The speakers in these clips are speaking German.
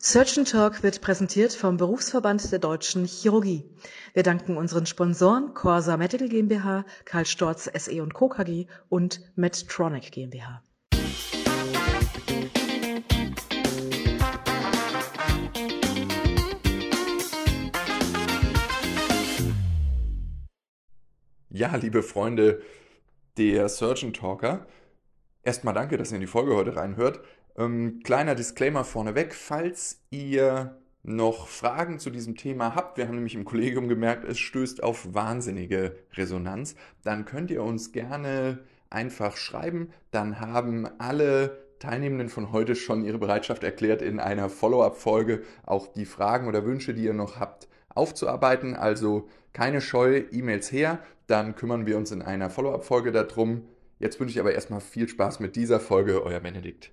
Surgeon Talk wird präsentiert vom Berufsverband der Deutschen Chirurgie. Wir danken unseren Sponsoren Corsa Medical GmbH, Karl Storz SE und Co. KG und Medtronic GmbH. Ja, liebe Freunde der Surgeon Talker, erstmal danke, dass ihr in die Folge heute reinhört. Ähm, kleiner Disclaimer vorneweg, falls ihr noch Fragen zu diesem Thema habt, wir haben nämlich im Kollegium gemerkt, es stößt auf wahnsinnige Resonanz, dann könnt ihr uns gerne einfach schreiben. Dann haben alle Teilnehmenden von heute schon ihre Bereitschaft erklärt, in einer Follow-up-Folge auch die Fragen oder Wünsche, die ihr noch habt, aufzuarbeiten. Also keine Scheu, E-Mails her, dann kümmern wir uns in einer Follow-up-Folge darum. Jetzt wünsche ich aber erstmal viel Spaß mit dieser Folge, euer Benedikt.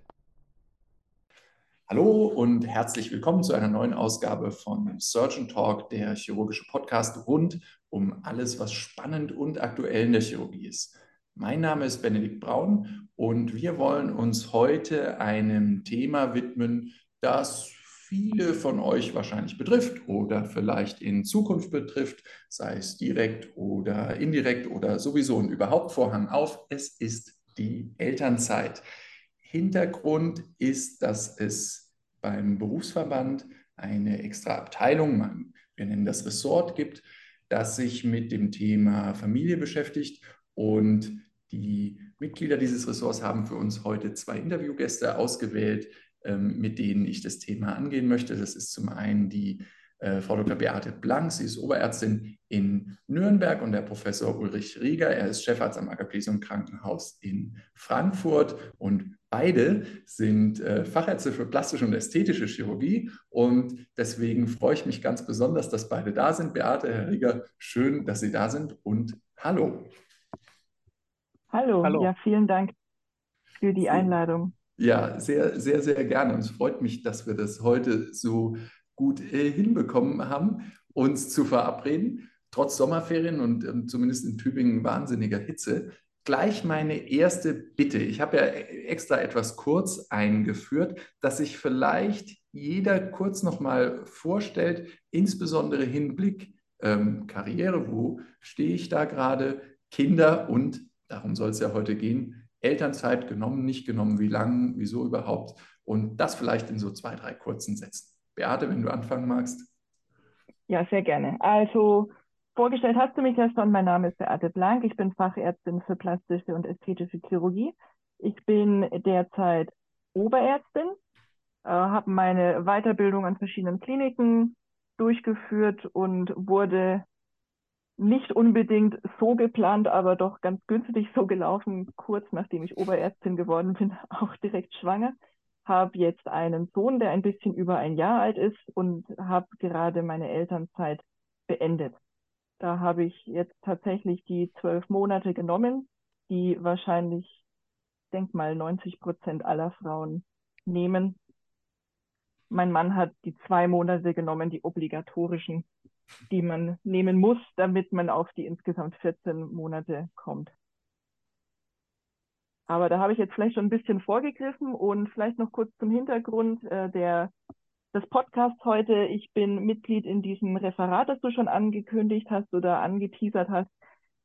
Hallo und herzlich willkommen zu einer neuen Ausgabe von Surgeon Talk, der chirurgische Podcast rund um alles, was spannend und aktuell in der Chirurgie ist. Mein Name ist Benedikt Braun und wir wollen uns heute einem Thema widmen, das viele von euch wahrscheinlich betrifft oder vielleicht in Zukunft betrifft, sei es direkt oder indirekt oder sowieso und überhaupt Vorhang auf. Es ist die Elternzeit. Hintergrund ist, dass es beim Berufsverband eine extra Abteilung, wir nennen das Ressort, gibt, das sich mit dem Thema Familie beschäftigt. Und die Mitglieder dieses Ressorts haben für uns heute zwei Interviewgäste ausgewählt, ähm, mit denen ich das Thema angehen möchte. Das ist zum einen die äh, Frau Dr. Beate Blank, sie ist Oberärztin in Nürnberg und der Professor Ulrich Rieger, er ist Chefarzt am Agaplesium Krankenhaus in Frankfurt und beide sind äh, Fachärzte für plastische und ästhetische Chirurgie und deswegen freue ich mich ganz besonders, dass beide da sind. Beate, Herr Rieger, schön, dass Sie da sind und hallo. Hallo, hallo. ja, vielen Dank für die Einladung. Ja, sehr, sehr, sehr gerne. Und es freut mich, dass wir das heute so gut äh, hinbekommen haben, uns zu verabreden, trotz Sommerferien und ähm, zumindest in Tübingen wahnsinniger Hitze. Gleich meine erste Bitte. Ich habe ja extra etwas kurz eingeführt, dass sich vielleicht jeder kurz nochmal vorstellt, insbesondere Hinblick ähm, Karriere, wo stehe ich da gerade, Kinder und, darum soll es ja heute gehen, Elternzeit genommen, nicht genommen, wie lang, wieso überhaupt und das vielleicht in so zwei, drei kurzen Sätzen. Beate, wenn du anfangen magst. Ja, sehr gerne. Also vorgestellt hast du mich ja schon. Mein Name ist Beate Blank. Ich bin Fachärztin für plastische und ästhetische Chirurgie. Ich bin derzeit Oberärztin, äh, habe meine Weiterbildung an verschiedenen Kliniken durchgeführt und wurde nicht unbedingt so geplant, aber doch ganz günstig so gelaufen, kurz nachdem ich Oberärztin geworden bin, auch direkt schwanger habe jetzt einen Sohn, der ein bisschen über ein Jahr alt ist und habe gerade meine Elternzeit beendet. Da habe ich jetzt tatsächlich die zwölf Monate genommen, die wahrscheinlich, denk mal, 90 Prozent aller Frauen nehmen. Mein Mann hat die zwei Monate genommen, die obligatorischen, die man nehmen muss, damit man auf die insgesamt 14 Monate kommt. Aber da habe ich jetzt vielleicht schon ein bisschen vorgegriffen und vielleicht noch kurz zum Hintergrund äh, der, des Podcasts heute. Ich bin Mitglied in diesem Referat, das du schon angekündigt hast oder angeteasert hast.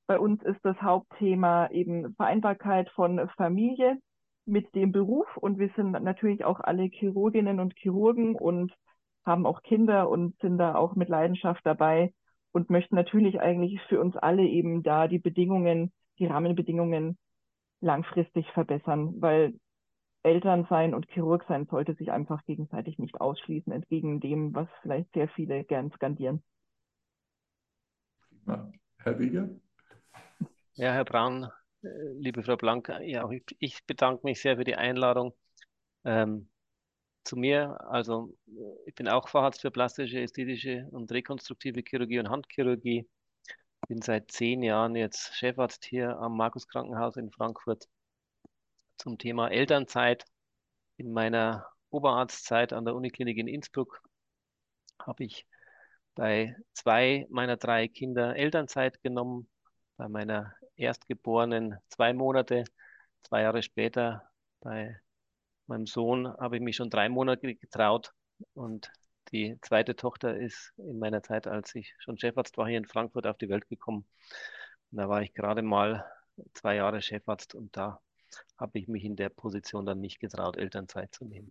Bei uns ist das Hauptthema eben Vereinbarkeit von Familie mit dem Beruf und wir sind natürlich auch alle Chirurginnen und Chirurgen und haben auch Kinder und sind da auch mit Leidenschaft dabei und möchten natürlich eigentlich für uns alle eben da die Bedingungen, die Rahmenbedingungen langfristig verbessern, weil Elternsein und Chirurg sein sollte sich einfach gegenseitig nicht ausschließen, entgegen dem, was vielleicht sehr viele gern skandieren. Herr Wieger? Ja, Herr Braun, äh, liebe Frau Blank, ja, ich bedanke mich sehr für die Einladung. Ähm, zu mir, also ich bin auch Facharzt für plastische, ästhetische und rekonstruktive Chirurgie und Handchirurgie bin seit zehn Jahren jetzt Chefarzt hier am Markus Krankenhaus in Frankfurt zum Thema Elternzeit. In meiner Oberarztzeit an der Uniklinik in Innsbruck habe ich bei zwei meiner drei Kinder Elternzeit genommen. Bei meiner Erstgeborenen zwei Monate. Zwei Jahre später bei meinem Sohn habe ich mich schon drei Monate getraut. Und die zweite Tochter ist in meiner Zeit, als ich schon Chefarzt war, hier in Frankfurt auf die Welt gekommen. Und da war ich gerade mal zwei Jahre Chefarzt und da habe ich mich in der Position dann nicht getraut, Elternzeit zu nehmen.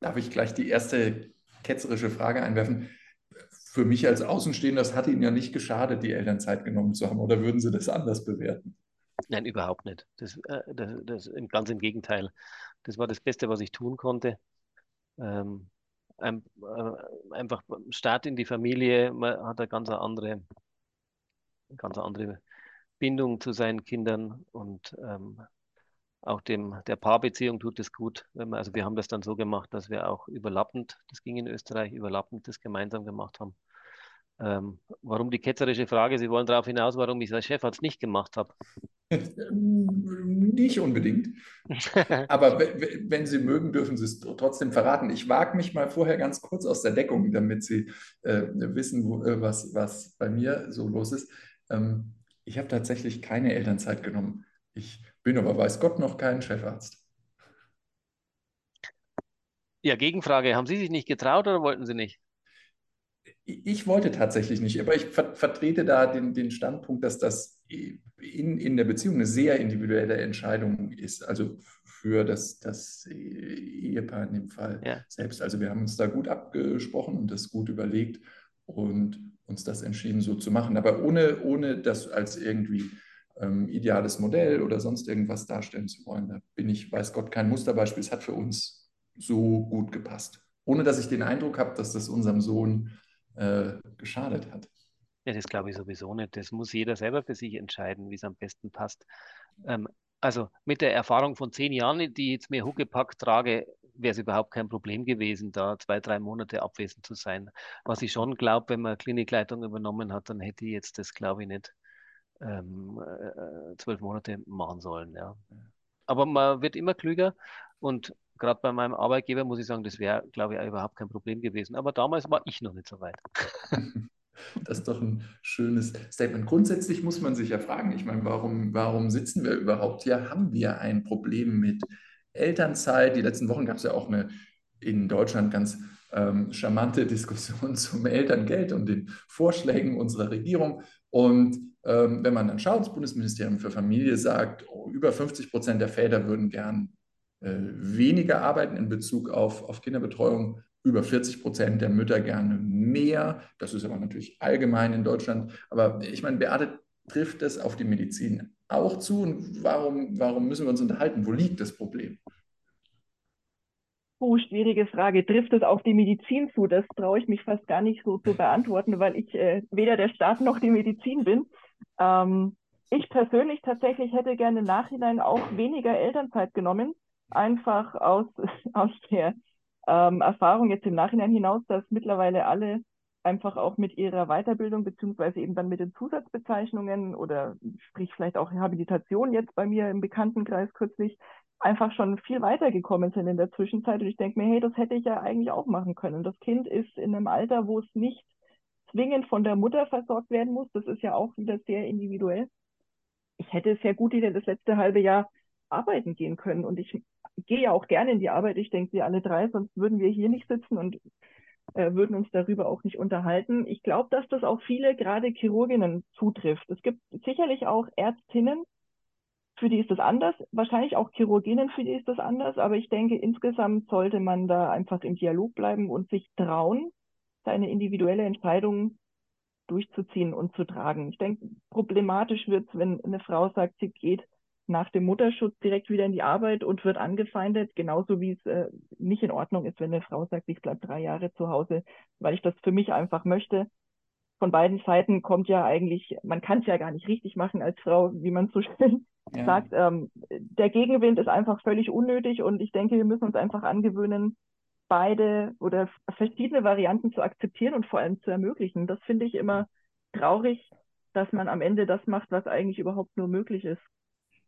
Darf ich gleich die erste ketzerische Frage einwerfen? Für mich als Außenstehender, das hat Ihnen ja nicht geschadet, die Elternzeit genommen zu haben, oder würden Sie das anders bewerten? Nein, überhaupt nicht. Das, äh, das, das, ganz im Gegenteil. Das war das Beste, was ich tun konnte. Ähm, ein, äh, einfach Start in die Familie, man hat eine ganz andere, ganz andere Bindung zu seinen Kindern und ähm, auch dem, der Paarbeziehung tut es gut. Man, also wir haben das dann so gemacht, dass wir auch überlappend, das ging in Österreich, überlappend das gemeinsam gemacht haben. Ähm, warum die ketzerische Frage? Sie wollen darauf hinaus, warum ich als Chefarzt nicht gemacht habe. Nicht unbedingt. Aber wenn Sie mögen, dürfen Sie es trotzdem verraten. Ich wage mich mal vorher ganz kurz aus der Deckung, damit Sie äh, wissen, wo, äh, was, was bei mir so los ist. Ähm, ich habe tatsächlich keine Elternzeit genommen. Ich bin aber, weiß Gott, noch kein Chefarzt. Ja, Gegenfrage. Haben Sie sich nicht getraut oder wollten Sie nicht? Ich wollte tatsächlich nicht, aber ich ver vertrete da den, den Standpunkt, dass das in, in der Beziehung eine sehr individuelle Entscheidung ist, also für das, das Ehepaar in dem Fall ja. selbst. Also wir haben uns da gut abgesprochen und das gut überlegt und uns das entschieden, so zu machen, aber ohne, ohne das als irgendwie ähm, ideales Modell oder sonst irgendwas darstellen zu wollen. Da bin ich, weiß Gott, kein Musterbeispiel. Es hat für uns so gut gepasst, ohne dass ich den Eindruck habe, dass das unserem Sohn äh, geschadet hat. Ja, das glaube ich sowieso nicht. Das muss jeder selber für sich entscheiden, wie es am besten passt. Ähm, also mit der Erfahrung von zehn Jahren, die ich jetzt mir Huckepack trage, wäre es überhaupt kein Problem gewesen, da zwei, drei Monate abwesend zu sein. Was ich schon glaube, wenn man Klinikleitung übernommen hat, dann hätte ich jetzt das, glaube ich, nicht ähm, äh, zwölf Monate machen sollen. Ja. Aber man wird immer klüger und gerade bei meinem Arbeitgeber muss ich sagen, das wäre, glaube ich, überhaupt kein Problem gewesen. Aber damals war ich noch nicht so weit. Das ist doch ein schönes Statement. Grundsätzlich muss man sich ja fragen, ich meine, warum, warum sitzen wir überhaupt hier? Haben wir ein Problem mit Elternzeit? Die letzten Wochen gab es ja auch eine in Deutschland ganz ähm, charmante Diskussion zum Elterngeld und den Vorschlägen unserer Regierung. Und ähm, wenn man dann schaut, das Bundesministerium für Familie sagt, oh, über 50 Prozent der Väter würden gern weniger arbeiten in Bezug auf, auf Kinderbetreuung über 40 Prozent der Mütter gerne mehr. Das ist aber natürlich allgemein in Deutschland. Aber ich meine, Beate, trifft das auf die Medizin auch zu? Und warum, warum müssen wir uns unterhalten? Wo liegt das Problem? Oh, schwierige Frage. Trifft es auf die Medizin zu? Das traue ich mich fast gar nicht so zu beantworten, weil ich äh, weder der Staat noch die Medizin bin. Ähm, ich persönlich tatsächlich hätte gerne im Nachhinein auch weniger Elternzeit genommen, einfach aus, aus der ähm, Erfahrung jetzt im Nachhinein hinaus, dass mittlerweile alle einfach auch mit ihrer Weiterbildung beziehungsweise eben dann mit den Zusatzbezeichnungen oder sprich vielleicht auch Rehabilitation jetzt bei mir im Bekanntenkreis kürzlich einfach schon viel weitergekommen sind in der Zwischenzeit. Und ich denke mir, hey, das hätte ich ja eigentlich auch machen können. Das Kind ist in einem Alter, wo es nicht zwingend von der Mutter versorgt werden muss. Das ist ja auch wieder sehr individuell. Ich hätte sehr gut wieder das letzte halbe Jahr arbeiten gehen können. Und ich gehe ja auch gerne in die Arbeit. Ich denke, wir alle drei, sonst würden wir hier nicht sitzen und äh, würden uns darüber auch nicht unterhalten. Ich glaube, dass das auch viele, gerade Chirurginnen, zutrifft. Es gibt sicherlich auch Ärztinnen, für die ist das anders, wahrscheinlich auch Chirurginnen, für die ist das anders, aber ich denke, insgesamt sollte man da einfach im Dialog bleiben und sich trauen, seine individuelle Entscheidung durchzuziehen und zu tragen. Ich denke, problematisch wird es, wenn eine Frau sagt, sie geht nach dem Mutterschutz direkt wieder in die Arbeit und wird angefeindet, genauso wie es äh, nicht in Ordnung ist, wenn eine Frau sagt, ich bleibe drei Jahre zu Hause, weil ich das für mich einfach möchte. Von beiden Seiten kommt ja eigentlich, man kann es ja gar nicht richtig machen als Frau, wie man so schön ja. sagt. Ähm, der Gegenwind ist einfach völlig unnötig und ich denke, wir müssen uns einfach angewöhnen, beide oder verschiedene Varianten zu akzeptieren und vor allem zu ermöglichen. Das finde ich immer traurig, dass man am Ende das macht, was eigentlich überhaupt nur möglich ist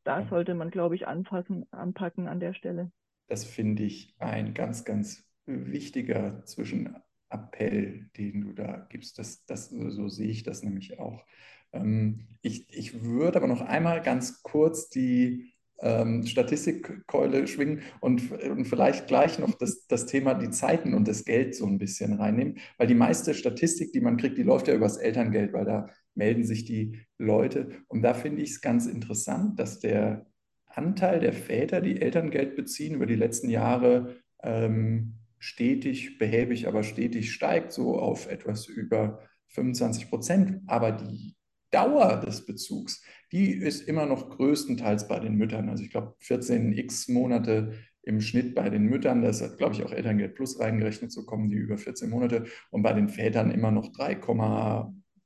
da sollte man, glaube ich, anpassen, anpacken an der Stelle. Das finde ich ein ganz, ganz wichtiger Zwischenappell, den du da gibst. Das, das, so sehe ich das nämlich auch. Ähm, ich, ich würde aber noch einmal ganz kurz die ähm, Statistikkeule schwingen und, und, vielleicht gleich noch das, das Thema die Zeiten und das Geld so ein bisschen reinnehmen, weil die meiste Statistik, die man kriegt, die läuft ja übers Elterngeld, weil da melden sich die Leute. Und da finde ich es ganz interessant, dass der Anteil der Väter, die Elterngeld beziehen, über die letzten Jahre ähm, stetig, behäbig, aber stetig steigt, so auf etwas über 25 Prozent. Aber die Dauer des Bezugs, die ist immer noch größtenteils bei den Müttern. Also ich glaube 14 x Monate im Schnitt bei den Müttern. Das hat, glaube ich, auch Elterngeld Plus reingerechnet, so kommen die über 14 Monate. Und bei den Vätern immer noch 3,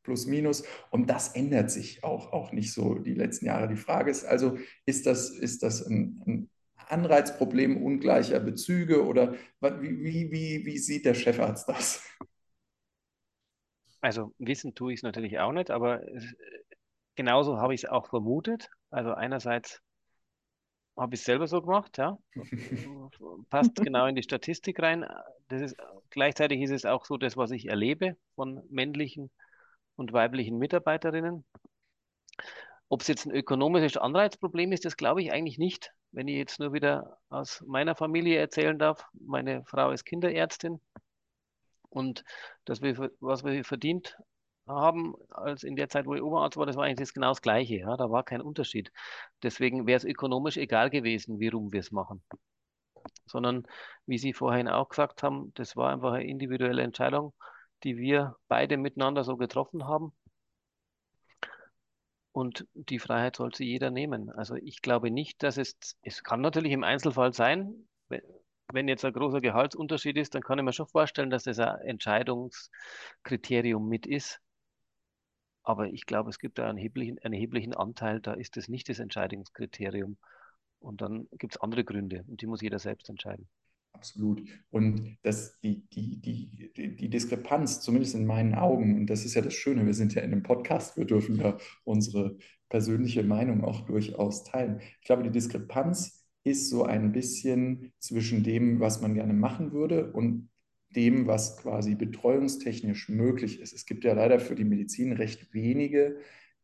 plus minus. Und das ändert sich auch, auch nicht so die letzten Jahre. Die Frage ist also, ist das, ist das ein, ein Anreizproblem ungleicher Bezüge oder wie, wie, wie sieht der Chefarzt das? Also wissen tue ich es natürlich auch nicht, aber genauso habe ich es auch vermutet. Also einerseits habe ich es selber so gemacht, ja. Passt genau in die Statistik rein. Das ist, gleichzeitig ist es auch so das, was ich erlebe von männlichen und weiblichen Mitarbeiterinnen. Ob es jetzt ein ökonomisches Anreizproblem ist, das glaube ich eigentlich nicht. Wenn ich jetzt nur wieder aus meiner Familie erzählen darf, meine Frau ist Kinderärztin und das, was wir verdient haben, als in der Zeit, wo ich Oberarzt war, das war eigentlich genau das Gleiche. Ja? Da war kein Unterschied. Deswegen wäre es ökonomisch egal gewesen, wie rum wir es machen. Sondern, wie Sie vorhin auch gesagt haben, das war einfach eine individuelle Entscheidung, die wir beide miteinander so getroffen haben. Und die Freiheit sollte jeder nehmen. Also ich glaube nicht, dass es, es kann natürlich im Einzelfall sein, wenn jetzt ein großer Gehaltsunterschied ist, dann kann ich mir schon vorstellen, dass das ein Entscheidungskriterium mit ist. Aber ich glaube, es gibt da einen erheblichen, einen erheblichen Anteil, da ist es nicht das Entscheidungskriterium. Und dann gibt es andere Gründe und die muss jeder selbst entscheiden. Absolut. Und das, die, die, die, die Diskrepanz, zumindest in meinen Augen, und das ist ja das Schöne, wir sind ja in einem Podcast, wir dürfen ja unsere persönliche Meinung auch durchaus teilen. Ich glaube, die Diskrepanz ist so ein bisschen zwischen dem, was man gerne machen würde und dem, was quasi betreuungstechnisch möglich ist. Es gibt ja leider für die Medizin recht wenige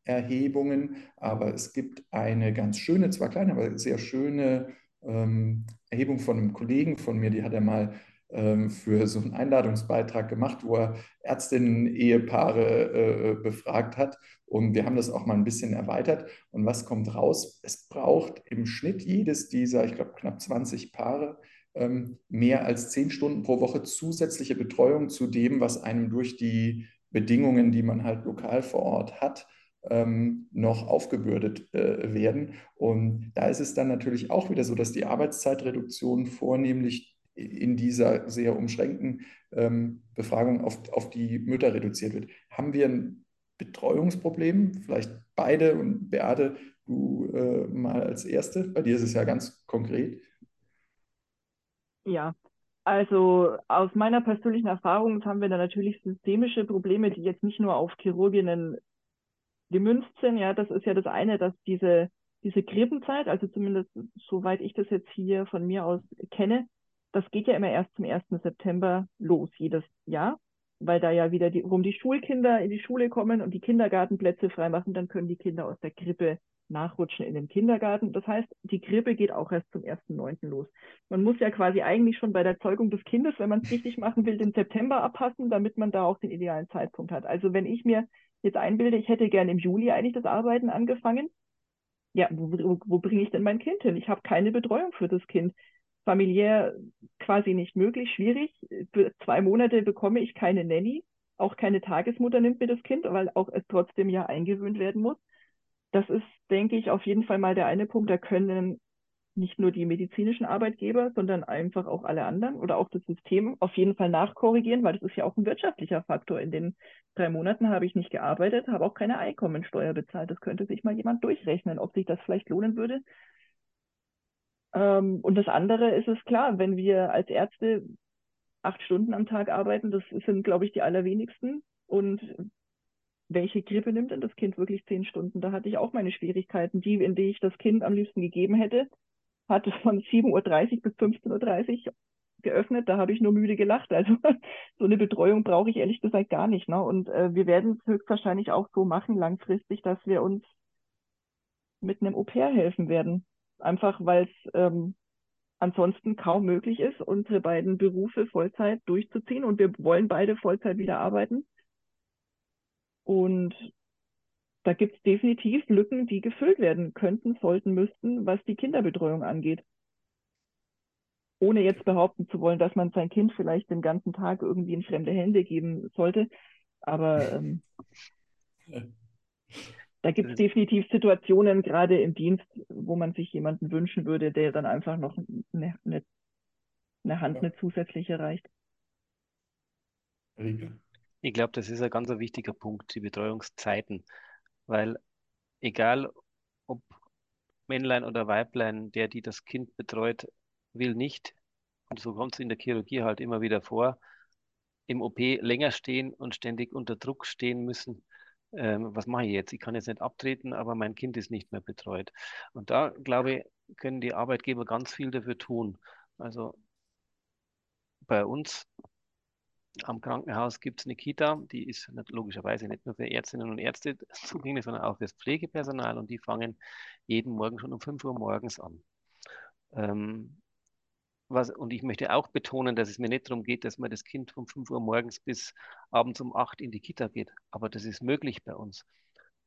Erhebungen, aber es gibt eine ganz schöne, zwar kleine, aber sehr schöne ähm, Erhebung von einem Kollegen von mir, die hat er mal ähm, für so einen Einladungsbeitrag gemacht, wo er Ärztinnen, Ehepaare äh, befragt hat. Und wir haben das auch mal ein bisschen erweitert. Und was kommt raus? Es braucht im Schnitt jedes dieser, ich glaube, knapp 20 Paare ähm, mehr als 10 Stunden pro Woche zusätzliche Betreuung zu dem, was einem durch die Bedingungen, die man halt lokal vor Ort hat, ähm, noch aufgebürdet äh, werden. Und da ist es dann natürlich auch wieder so, dass die Arbeitszeitreduktion vornehmlich in dieser sehr umschränkten ähm, Befragung auf, auf die Mütter reduziert wird. Haben wir ein Betreuungsproblem? Vielleicht beide und Beate, du äh, mal als Erste. Bei dir ist es ja ganz konkret. Ja, also aus meiner persönlichen Erfahrung haben wir da natürlich systemische Probleme, die jetzt nicht nur auf Chirurginnen gemünzt sind. Ja, das ist ja das eine, dass diese, diese Grippenzeit, also zumindest soweit ich das jetzt hier von mir aus kenne, das geht ja immer erst zum 1. September los, jedes Jahr, weil da ja wieder die, rum die Schulkinder in die Schule kommen und die Kindergartenplätze freimachen, dann können die Kinder aus der Grippe nachrutschen in den Kindergarten. Das heißt, die Grippe geht auch erst zum 1.9. los. Man muss ja quasi eigentlich schon bei der Zeugung des Kindes, wenn man es richtig machen will, den September abpassen, damit man da auch den idealen Zeitpunkt hat. Also wenn ich mir jetzt einbilde, ich hätte gerne im Juli eigentlich das Arbeiten angefangen. Ja, wo, wo, wo bringe ich denn mein Kind hin? Ich habe keine Betreuung für das Kind. Familiär quasi nicht möglich, schwierig. Für zwei Monate bekomme ich keine Nanny. Auch keine Tagesmutter nimmt mir das Kind, weil auch es trotzdem ja eingewöhnt werden muss. Das ist, denke ich, auf jeden Fall mal der eine Punkt. Da können nicht nur die medizinischen Arbeitgeber, sondern einfach auch alle anderen oder auch das System auf jeden Fall nachkorrigieren, weil das ist ja auch ein wirtschaftlicher Faktor. In den drei Monaten habe ich nicht gearbeitet, habe auch keine Einkommensteuer bezahlt. Das könnte sich mal jemand durchrechnen, ob sich das vielleicht lohnen würde. Ähm, und das andere ist es klar, wenn wir als Ärzte acht Stunden am Tag arbeiten, das sind, glaube ich, die allerwenigsten. Und welche Grippe nimmt denn das Kind wirklich zehn Stunden? Da hatte ich auch meine Schwierigkeiten. Die, in die ich das Kind am liebsten gegeben hätte, hatte von 7.30 Uhr bis 15.30 Uhr geöffnet, da habe ich nur müde gelacht. Also so eine Betreuung brauche ich ehrlich gesagt gar nicht. Ne? Und äh, wir werden es höchstwahrscheinlich auch so machen langfristig, dass wir uns mit einem Au-pair helfen werden. Einfach weil es ähm, ansonsten kaum möglich ist, unsere beiden Berufe Vollzeit durchzuziehen. Und wir wollen beide Vollzeit wieder arbeiten. Und da gibt es definitiv Lücken, die gefüllt werden könnten, sollten, müssten, was die Kinderbetreuung angeht. Ohne jetzt behaupten zu wollen, dass man sein Kind vielleicht den ganzen Tag irgendwie in fremde Hände geben sollte. Aber ähm, da gibt es definitiv Situationen, gerade im Dienst, wo man sich jemanden wünschen würde, der dann einfach noch eine, eine, eine Hand, eine zusätzliche reicht. Ich glaube, das ist ein ganz wichtiger Punkt, die Betreuungszeiten, weil egal ob Männlein oder Weiblein, der, die das Kind betreut, will nicht, und so kommt es in der Chirurgie halt immer wieder vor, im OP länger stehen und ständig unter Druck stehen müssen, ähm, was mache ich jetzt? Ich kann jetzt nicht abtreten, aber mein Kind ist nicht mehr betreut. Und da, glaube ich, können die Arbeitgeber ganz viel dafür tun. Also bei uns am Krankenhaus gibt es eine Kita, die ist logischerweise nicht nur für Ärztinnen und Ärzte zugänglich, sondern auch für das Pflegepersonal und die fangen jeden Morgen schon um 5 Uhr morgens an. Ähm, was, und ich möchte auch betonen, dass es mir nicht darum geht, dass man das Kind von 5 Uhr morgens bis abends um 8 in die Kita geht. Aber das ist möglich bei uns.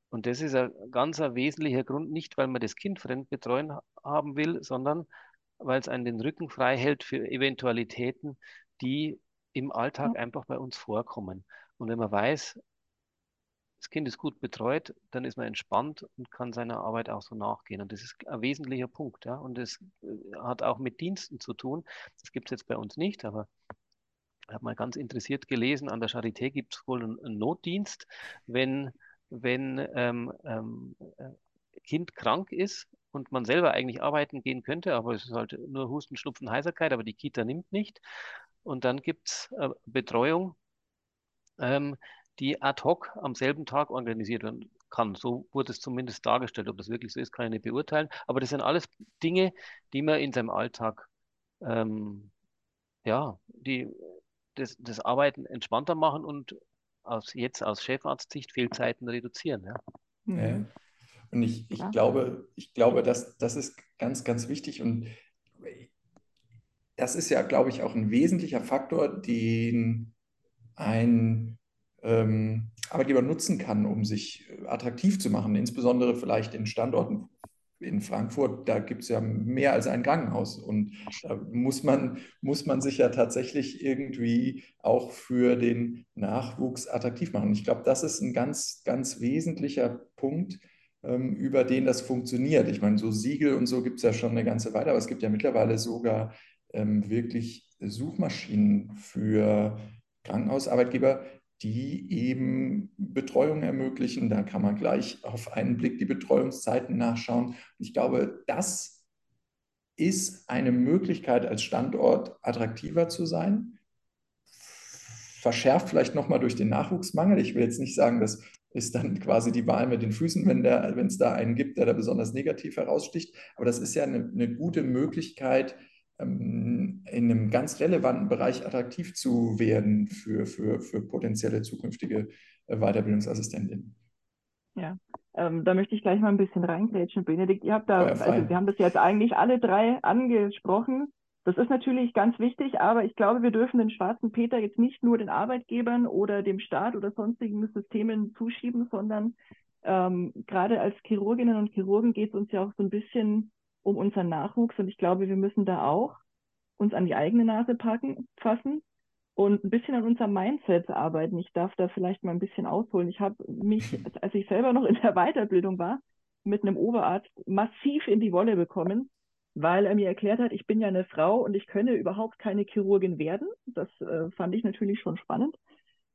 Und das ist ein ganz ein wesentlicher Grund, nicht weil man das Kind fremd betreuen haben will, sondern weil es einen den Rücken frei hält für Eventualitäten, die im Alltag einfach bei uns vorkommen. Und wenn man weiß, das Kind ist gut betreut, dann ist man entspannt und kann seiner Arbeit auch so nachgehen. Und das ist ein wesentlicher Punkt. Ja? Und das äh, hat auch mit Diensten zu tun. Das gibt es jetzt bei uns nicht, aber ich habe mal ganz interessiert gelesen, an der Charité gibt es wohl einen, einen, Notdienst, wenn, wenn ähm, ähm, äh, Kind krank ist und man selber eigentlich arbeiten gehen könnte, aber es ist halt nur Husten, Schnupfen, Heiserkeit, aber die Kita nimmt nicht. Und dann gibt es äh, Betreuung. Ähm, die ad hoc am selben Tag organisiert werden kann. So wurde es zumindest dargestellt. Ob das wirklich so ist, kann ich nicht beurteilen. Aber das sind alles Dinge, die man in seinem Alltag, ähm, ja, die das, das Arbeiten entspannter machen und aus, jetzt aus Chefarztsicht Fehlzeiten reduzieren. Ja. ja. Und ich, ich glaube, ich glaube, dass das ist ganz, ganz wichtig und das ist ja, glaube ich, auch ein wesentlicher Faktor, den ein ähm, Arbeitgeber nutzen kann, um sich äh, attraktiv zu machen, insbesondere vielleicht in Standorten in Frankfurt, da gibt es ja mehr als ein Krankenhaus und da muss man, muss man sich ja tatsächlich irgendwie auch für den Nachwuchs attraktiv machen. Ich glaube, das ist ein ganz, ganz wesentlicher Punkt, ähm, über den das funktioniert. Ich meine, so Siegel und so gibt es ja schon eine ganze Weile, aber es gibt ja mittlerweile sogar ähm, wirklich Suchmaschinen für Krankenhausarbeitgeber, die eben Betreuung ermöglichen. Da kann man gleich auf einen Blick die Betreuungszeiten nachschauen. Ich glaube, das ist eine Möglichkeit, als Standort attraktiver zu sein. Verschärft vielleicht nochmal durch den Nachwuchsmangel. Ich will jetzt nicht sagen, das ist dann quasi die Wahl mit den Füßen, wenn es da einen gibt, der da besonders negativ heraussticht. Aber das ist ja eine, eine gute Möglichkeit, in einem ganz relevanten Bereich attraktiv zu werden für, für, für potenzielle zukünftige äh, Weiterbildungsassistentinnen. Ja, ähm, da möchte ich gleich mal ein bisschen reingrätschen, Benedikt. Ihr habt da, also wir haben das jetzt eigentlich alle drei angesprochen. Das ist natürlich ganz wichtig, aber ich glaube, wir dürfen den schwarzen Peter jetzt nicht nur den Arbeitgebern oder dem Staat oder sonstigen Systemen zuschieben, sondern ähm, gerade als Chirurginnen und Chirurgen geht es uns ja auch so ein bisschen um unseren Nachwuchs. Und ich glaube, wir müssen da auch uns an die eigene Nase packen, fassen und ein bisschen an unserem Mindset arbeiten. Ich darf da vielleicht mal ein bisschen ausholen. Ich habe mich, als ich selber noch in der Weiterbildung war, mit einem Oberarzt massiv in die Wolle bekommen, weil er mir erklärt hat, ich bin ja eine Frau und ich könne überhaupt keine Chirurgin werden. Das äh, fand ich natürlich schon spannend.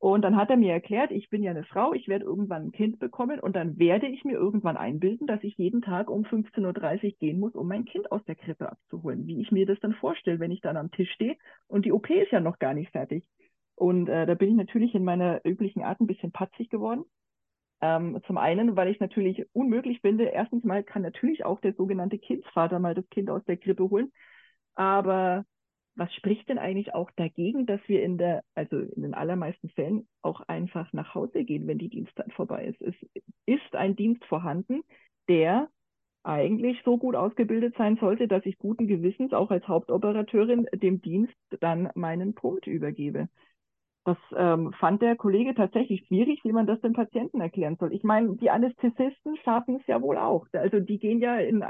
Und dann hat er mir erklärt, ich bin ja eine Frau, ich werde irgendwann ein Kind bekommen und dann werde ich mir irgendwann einbilden, dass ich jeden Tag um 15.30 Uhr gehen muss, um mein Kind aus der Krippe abzuholen. Wie ich mir das dann vorstelle, wenn ich dann am Tisch stehe und die OP ist ja noch gar nicht fertig. Und äh, da bin ich natürlich in meiner üblichen Art ein bisschen patzig geworden. Ähm, zum einen, weil ich natürlich unmöglich finde, erstens mal kann natürlich auch der sogenannte Kindsvater mal das Kind aus der Krippe holen. Aber was spricht denn eigentlich auch dagegen, dass wir in der, also in den allermeisten Fällen auch einfach nach Hause gehen, wenn die Dienstzeit vorbei ist? Es ist ein Dienst vorhanden, der eigentlich so gut ausgebildet sein sollte, dass ich guten Gewissens auch als Hauptoperateurin dem Dienst dann meinen Punkt übergebe. Das ähm, fand der Kollege tatsächlich schwierig, wie man das dem Patienten erklären soll. Ich meine, die Anästhesisten schaffen es ja wohl auch. Also die gehen ja in,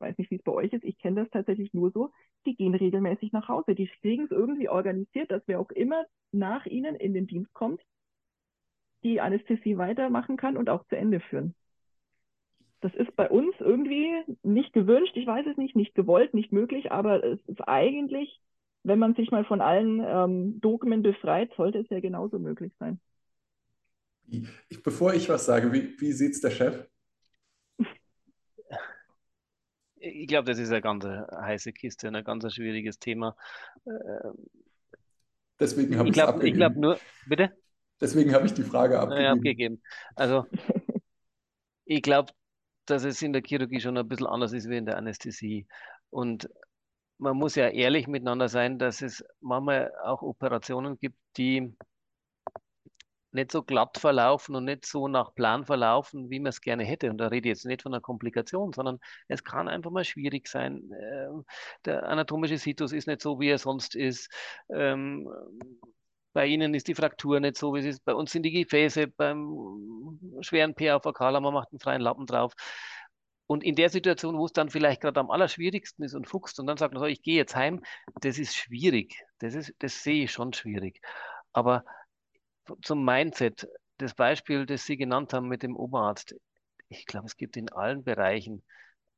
weiß nicht, wie es bei euch ist, ich kenne das tatsächlich nur so, die gehen regelmäßig nach Hause. Die kriegen es irgendwie organisiert, dass wer auch immer nach ihnen in den Dienst kommt, die Anästhesie weitermachen kann und auch zu Ende führen. Das ist bei uns irgendwie nicht gewünscht, ich weiß es nicht, nicht gewollt, nicht möglich, aber es ist eigentlich, wenn man sich mal von allen ähm, Dogmen befreit, sollte es ja genauso möglich sein. Ich, bevor ich was sage, wie, wie sieht es der Chef? Ich glaube, das ist eine ganz heiße Kiste, ein ganz schwieriges Thema. Deswegen habe ich es abgegeben. Ich glaube nur, bitte? Deswegen habe ich die Frage abgegeben. Ja, abgegeben. Also, ich glaube, dass es in der Chirurgie schon ein bisschen anders ist wie in der Anästhesie. Und man muss ja ehrlich miteinander sein, dass es manchmal auch Operationen gibt, die nicht so glatt verlaufen und nicht so nach Plan verlaufen, wie man es gerne hätte. Und da rede ich jetzt nicht von einer Komplikation, sondern es kann einfach mal schwierig sein. Ähm, der anatomische Situs ist nicht so, wie er sonst ist. Ähm, bei Ihnen ist die Fraktur nicht so, wie es ist. Bei uns sind die Gefäße beim schweren PAVK, man macht einen freien Lappen drauf. Und in der Situation, wo es dann vielleicht gerade am allerschwierigsten ist und fuchst und dann sagt man so, ich gehe jetzt heim, das ist schwierig. Das, ist, das sehe ich schon schwierig. Aber zum Mindset, das Beispiel, das Sie genannt haben mit dem Oberarzt, ich glaube, es gibt in allen Bereichen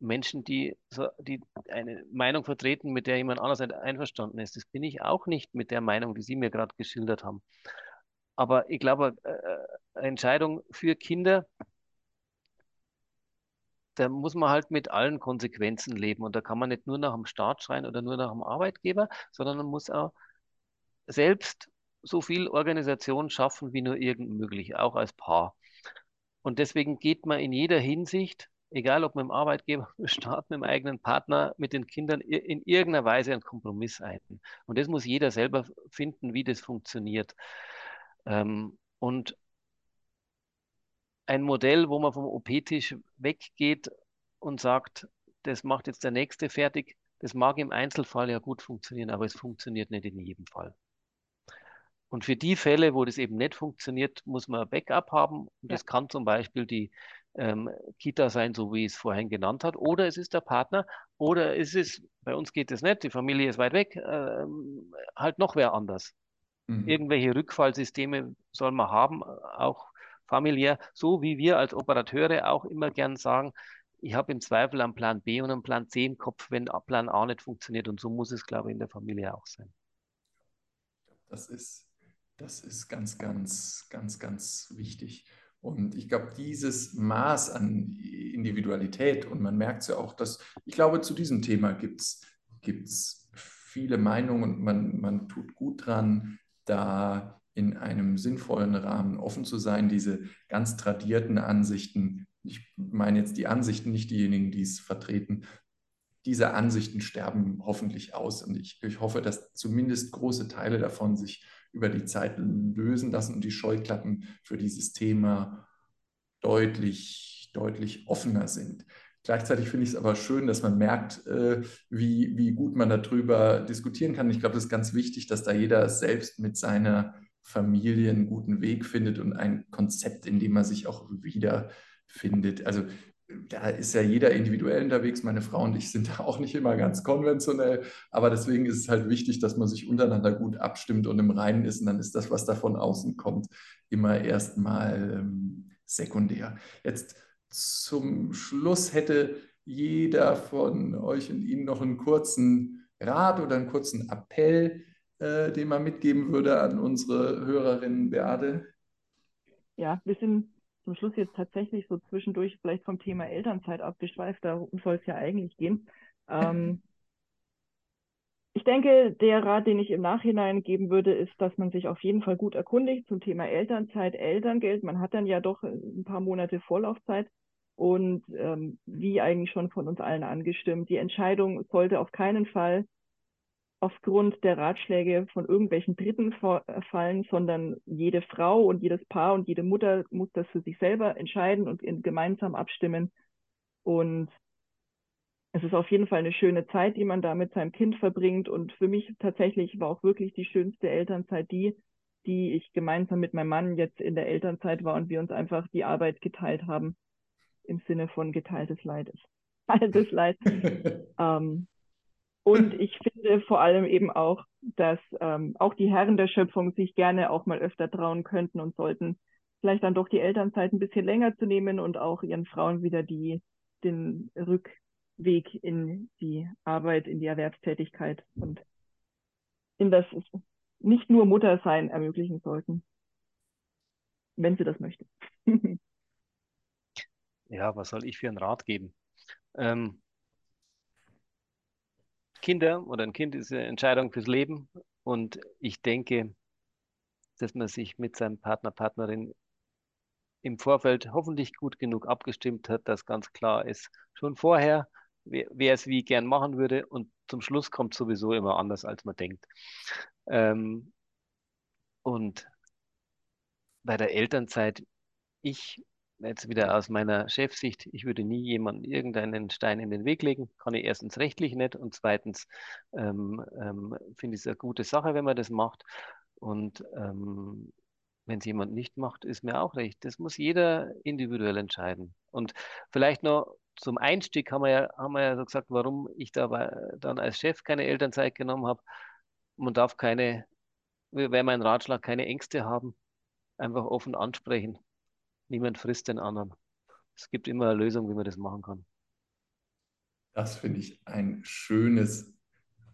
Menschen, die, so, die eine Meinung vertreten, mit der jemand anders einverstanden ist. Das bin ich auch nicht mit der Meinung, die Sie mir gerade geschildert haben. Aber ich glaube, äh, äh, eine Entscheidung für Kinder, da muss man halt mit allen Konsequenzen leben. Und da kann man nicht nur nach dem Staat schreien oder nur nach dem Arbeitgeber, sondern man muss auch selbst so viel Organisation schaffen, wie nur irgend möglich, auch als Paar. Und deswegen geht man in jeder Hinsicht egal ob mit dem Arbeitgeber, mit dem Staat, mit dem eigenen Partner, mit den Kindern, in irgendeiner Weise einen Kompromiss ein. Und das muss jeder selber finden, wie das funktioniert. Ähm, und ein Modell, wo man vom OP-Tisch weggeht und sagt, das macht jetzt der Nächste fertig, das mag im Einzelfall ja gut funktionieren, aber es funktioniert nicht in jedem Fall. Und für die Fälle, wo das eben nicht funktioniert, muss man ein Backup haben. Und ja. das kann zum Beispiel die ähm, Kita sein, so wie es vorhin genannt hat, oder es ist der Partner, oder es ist, bei uns geht es nicht, die Familie ist weit weg, ähm, halt noch wer anders. Mhm. Irgendwelche Rückfallsysteme soll man haben, auch familiär, so wie wir als Operateure auch immer gern sagen, ich habe im Zweifel einen Plan B und einen Plan C im Kopf, wenn Plan A nicht funktioniert. Und so muss es, glaube ich, in der Familie auch sein. Das ist das ist ganz, ganz, ganz, ganz wichtig. Und ich glaube, dieses Maß an Individualität, und man merkt es ja auch, dass, ich glaube, zu diesem Thema gibt es viele Meinungen und man, man tut gut dran, da in einem sinnvollen Rahmen offen zu sein, diese ganz tradierten Ansichten, ich meine jetzt die Ansichten, nicht diejenigen, die es vertreten, diese Ansichten sterben hoffentlich aus. Und ich, ich hoffe, dass zumindest große Teile davon sich über die Zeit lösen lassen und die Scheuklappen für dieses Thema deutlich, deutlich offener sind. Gleichzeitig finde ich es aber schön, dass man merkt, äh, wie, wie gut man darüber diskutieren kann. Ich glaube, das ist ganz wichtig, dass da jeder selbst mit seiner Familie einen guten Weg findet und ein Konzept, in dem man sich auch wiederfindet. Also da ist ja jeder individuell unterwegs. Meine Frau und ich sind da auch nicht immer ganz konventionell, aber deswegen ist es halt wichtig, dass man sich untereinander gut abstimmt und im Reinen ist. Und dann ist das, was da von außen kommt, immer erstmal ähm, sekundär. Jetzt zum Schluss hätte jeder von euch und Ihnen noch einen kurzen Rat oder einen kurzen Appell, äh, den man mitgeben würde an unsere Hörerinnen, Beate. Ja, wir sind zum Schluss jetzt tatsächlich so zwischendurch vielleicht vom Thema Elternzeit abgeschweift, darum soll es ja eigentlich gehen. Ähm, ich denke, der Rat, den ich im Nachhinein geben würde, ist, dass man sich auf jeden Fall gut erkundigt zum Thema Elternzeit, Elterngeld. Man hat dann ja doch ein paar Monate Vorlaufzeit. Und ähm, wie eigentlich schon von uns allen angestimmt, die Entscheidung sollte auf keinen Fall aufgrund der Ratschläge von irgendwelchen Dritten äh, fallen, sondern jede Frau und jedes Paar und jede Mutter muss das für sich selber entscheiden und gemeinsam abstimmen. Und es ist auf jeden Fall eine schöne Zeit, die man da mit seinem Kind verbringt. Und für mich tatsächlich war auch wirklich die schönste Elternzeit die, die ich gemeinsam mit meinem Mann jetzt in der Elternzeit war und wir uns einfach die Arbeit geteilt haben. Im Sinne von geteiltes Leid ist altes Leid. ähm, und ich finde vor allem eben auch, dass ähm, auch die Herren der Schöpfung sich gerne auch mal öfter trauen könnten und sollten, vielleicht dann doch die Elternzeit ein bisschen länger zu nehmen und auch ihren Frauen wieder die, den Rückweg in die Arbeit, in die Erwerbstätigkeit und in das nicht nur Muttersein ermöglichen sollten, wenn sie das möchte. ja, was soll ich für einen Rat geben? Ähm, Kinder oder ein Kind ist eine Entscheidung fürs Leben und ich denke, dass man sich mit seinem Partner, Partnerin im Vorfeld hoffentlich gut genug abgestimmt hat, dass ganz klar ist, schon vorher, wer, wer es wie gern machen würde und zum Schluss kommt sowieso immer anders, als man denkt. Ähm, und bei der Elternzeit, ich jetzt wieder aus meiner Chefsicht, ich würde nie jemandem irgendeinen Stein in den Weg legen. Kann ich erstens rechtlich nicht und zweitens ähm, ähm, finde ich es eine gute Sache, wenn man das macht. Und ähm, wenn es jemand nicht macht, ist mir auch recht. Das muss jeder individuell entscheiden. Und vielleicht noch zum Einstieg haben wir ja, haben wir ja so gesagt, warum ich da dann als Chef keine Elternzeit genommen habe. Man darf keine, wäre mein Ratschlag, keine Ängste haben, einfach offen ansprechen. Niemand frisst den anderen. Es gibt immer eine Lösung, wie man das machen kann. Das finde ich ein schönes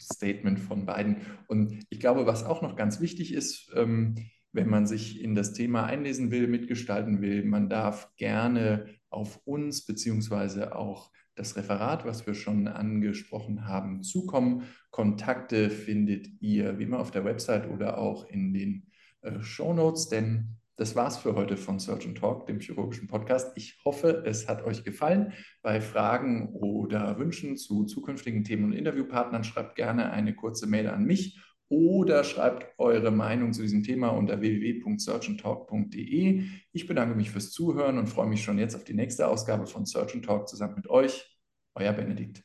Statement von beiden. Und ich glaube, was auch noch ganz wichtig ist, ähm, wenn man sich in das Thema einlesen will, mitgestalten will, man darf gerne auf uns beziehungsweise auch das Referat, was wir schon angesprochen haben, zukommen. Kontakte findet ihr wie immer auf der Website oder auch in den äh, Show Notes, denn das war's für heute von Surgeon Talk, dem chirurgischen Podcast. Ich hoffe, es hat euch gefallen. Bei Fragen oder Wünschen zu zukünftigen Themen und Interviewpartnern schreibt gerne eine kurze Mail an mich oder schreibt eure Meinung zu diesem Thema unter www.surgeontalk.de. Ich bedanke mich fürs Zuhören und freue mich schon jetzt auf die nächste Ausgabe von Surgeon Talk zusammen mit euch. Euer Benedikt.